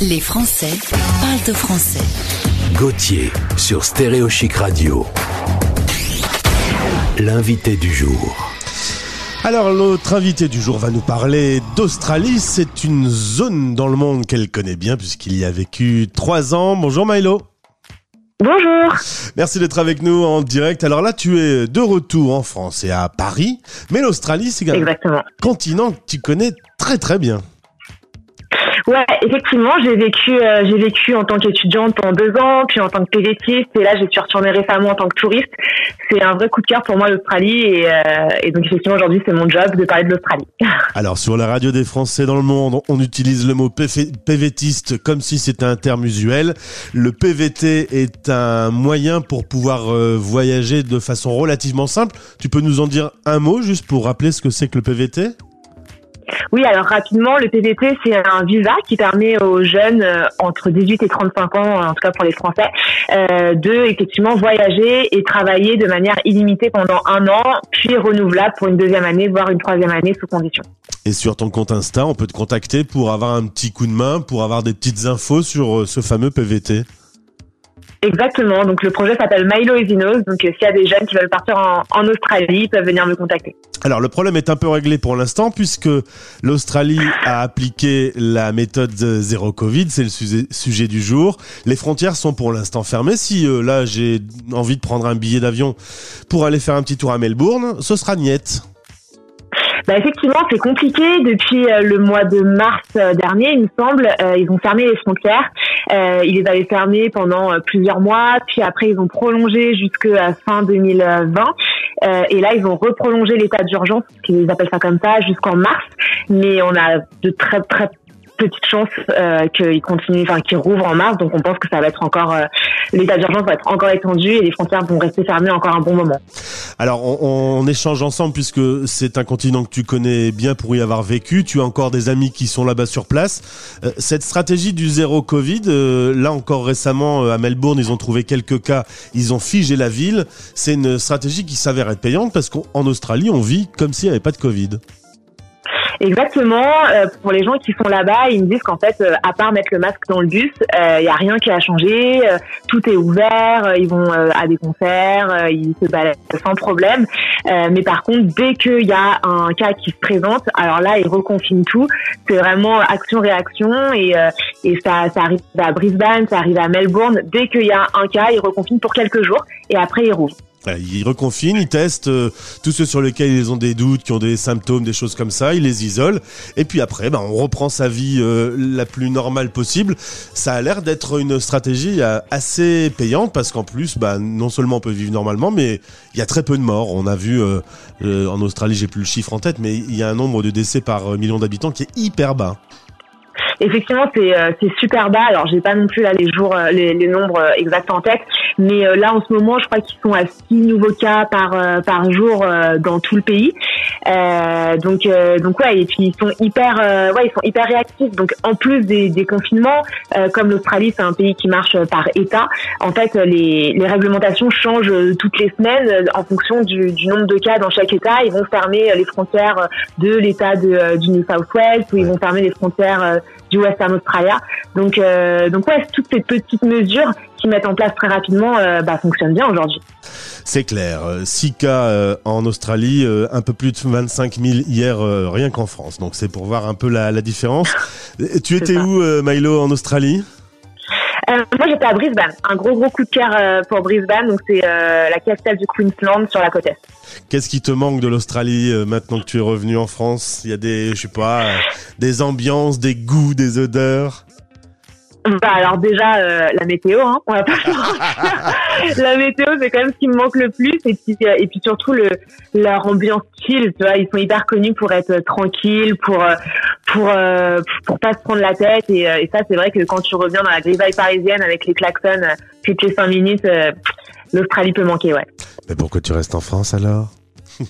Les Français parlent au français. Gauthier sur Stéréo Chic Radio. L'invité du jour. Alors l'autre invité du jour va nous parler d'Australie. C'est une zone dans le monde qu'elle connaît bien puisqu'il y a vécu trois ans. Bonjour Milo. Bonjour. Merci d'être avec nous en direct. Alors là, tu es de retour en France et à Paris, mais l'Australie, c'est un continent que tu connais très très bien. Ouais, effectivement, j'ai vécu, euh, j'ai vécu en tant qu'étudiante pendant deux ans, puis en tant que PVTiste, et là, j'ai suis retournée récemment en tant que touriste. C'est un vrai coup de cœur pour moi l'Australie, et, euh, et donc effectivement aujourd'hui, c'est mon job de parler de l'Australie. Alors sur la radio des Français dans le monde, on utilise le mot PV PVTiste comme si c'était un terme usuel. Le PVT est un moyen pour pouvoir euh, voyager de façon relativement simple. Tu peux nous en dire un mot juste pour rappeler ce que c'est que le PVT Oui, alors rapidement, le PVT, c'est un visa qui permet aux jeunes euh, entre 18 et 35 ans, en tout cas pour les Français, euh, de effectivement voyager et travailler de manière illimitée pendant un an, puis renouvelable pour une deuxième année, voire une troisième année sous condition. Et sur ton compte Insta, on peut te contacter pour avoir un petit coup de main, pour avoir des petites infos sur euh, ce fameux PVT. Exactement. Donc le projet s'appelle Milo Evinos. Donc s'il y a des jeunes qui veulent partir en, Australie, ils peuvent venir me contacter. Alors le problème est un peu réglé pour l'instant puisque l'Australie a appliqué la méthode zéro Covid, c'est le sujet, sujet du jour. Les frontières sont pour l'instant fermées. Si euh, là j'ai envie de prendre un billet d'avion pour aller faire un petit tour à Melbourne, ce sera niette. Bah effectivement, c'est compliqué. Depuis euh, le mois de mars euh, dernier, il me semble, euh, ils ont fermé les frontières. Ils les avaient fermées pendant plusieurs mois, puis après ils ont prolongé jusqu'à fin 2020. Euh, et là, ils ont reprolongé l'état d'urgence, qu'ils appellent ça comme ça, jusqu'en mars. Mais on a de très très petites chances euh, qu'ils continuent, enfin qu'ils rouvrent en mars. Donc on pense que ça va être encore euh, l'état d'urgence va être encore étendu et les frontières vont rester fermées encore un bon moment. Alors on, on échange ensemble puisque c'est un continent que tu connais bien pour y avoir vécu. Tu as encore des amis qui sont là-bas sur place. Euh, cette stratégie du zéro Covid, euh, là encore récemment euh, à Melbourne, ils ont trouvé quelques cas, ils ont figé la ville. C'est une stratégie qui s'avère être payante parce qu'en Australie, on vit comme s'il n'y avait pas de Covid. Exactement. Euh, pour les gens qui sont là-bas, ils me disent qu'en fait, euh, à part mettre le masque dans le bus, il y a rien qui a changé. euh, tout est ouvert. euh, ils vont euh, à des concerts, euh, ils se baladent sans problème. Euh, mais par contre, dès qu'il y a un cas qui se présente, alors là, ils reconfinent tout. C'est vraiment action-réaction et, euh, et ça, ça arrive à Brisbane, ça arrive à Melbourne. Dès qu'il y a un cas, ils reconfinent pour quelques jours et après ils rouvrent. Ils reconfinent, ils testent euh, tous ceux sur lesquels ils ont des doutes, qui ont des symptômes, des choses comme ça, ils les isolent. Et puis après, ben, on reprend sa vie euh, la plus normale possible. Ça a l'air d'être une stratégie euh, assez payante parce qu'en plus, ben, non seulement on peut vivre normalement, mais il y a très peu de morts. On a vu euh, euh, en Australie, j'ai plus le chiffre en tête, mais il y a un nombre de décès par euh, million d'habitants qui est hyper bas. Effectivement, c'est euh, c'est super bas. Alors, j'ai pas non plus là les jours, euh, les, les nombres euh, exacts en tête, mais euh, là en ce moment, je crois qu'ils sont à six nouveaux cas par euh, par jour euh, dans tout le pays. Euh, donc euh, donc ouais, et puis ils sont hyper euh, ouais, ils sont hyper réactifs. Donc en plus des, des confinements, euh, comme l'Australie, c'est un pays qui marche par État. En fait, les les réglementations changent toutes les semaines en fonction du, du nombre de cas dans chaque État. Ils vont fermer les frontières de l'État de, du New South Wales ou ils vont fermer les frontières euh, du Western Australia. Donc, euh, donc ouais, toutes ces petites mesures qui mettent en place très rapidement euh, bah, fonctionnent bien aujourd'hui. C'est clair. 6 cas euh, en Australie, euh, un peu plus de 25 000 hier, rien qu'en France. Donc c'est pour voir un peu la, la différence. Tu étais ça. où, Milo, en Australie? Euh, moi, j'étais à Brisbane. Un gros, gros coup de cœur euh, pour Brisbane. Donc, c'est euh, la capitale du Queensland sur la côte est. Qu'est-ce qui te manque de l'Australie maintenant que tu es revenu en France? Il y a des, je sais pas, des ambiances, des goûts, des odeurs? Bah, alors déjà, euh, la météo, hein, on va pas. La météo, c'est quand même ce qui me manque le plus. Et puis, et puis surtout, le, leur ambiance chill, tu vois. Ils sont hyper connus pour être tranquilles, pour, pour, euh, pour pas se prendre la tête. Et, euh, et ça, c'est vrai que quand tu reviens dans la grisaille parisienne avec les klaxons euh, toutes les cinq minutes, euh, l'Australie peut manquer, ouais. Mais pourquoi tu restes en France alors?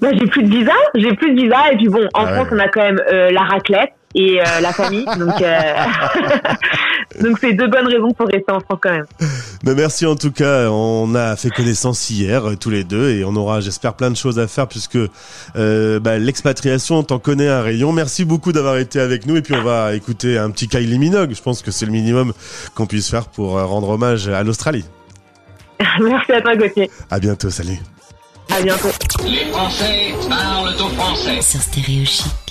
Bah, j'ai plus de visa, j'ai plus de visa et puis bon, en Ah France on a quand même euh, la raclette et euh, la famille, donc euh, donc c'est deux bonnes raisons pour rester en France quand même. Mais merci en tout cas, on a fait connaissance hier euh, tous les deux et on aura j'espère plein de choses à faire puisque euh, bah, l'expatriation t'en connaît un rayon. Merci beaucoup d'avoir été avec nous et puis on va écouter un petit Kylie Minogue. Je pense que c'est le minimum qu'on puisse faire pour rendre hommage à l'Australie. Merci à toi Gauthier. À bientôt, salut. À bientôt. Les Français parlent au français. Sur Stéréo Chic.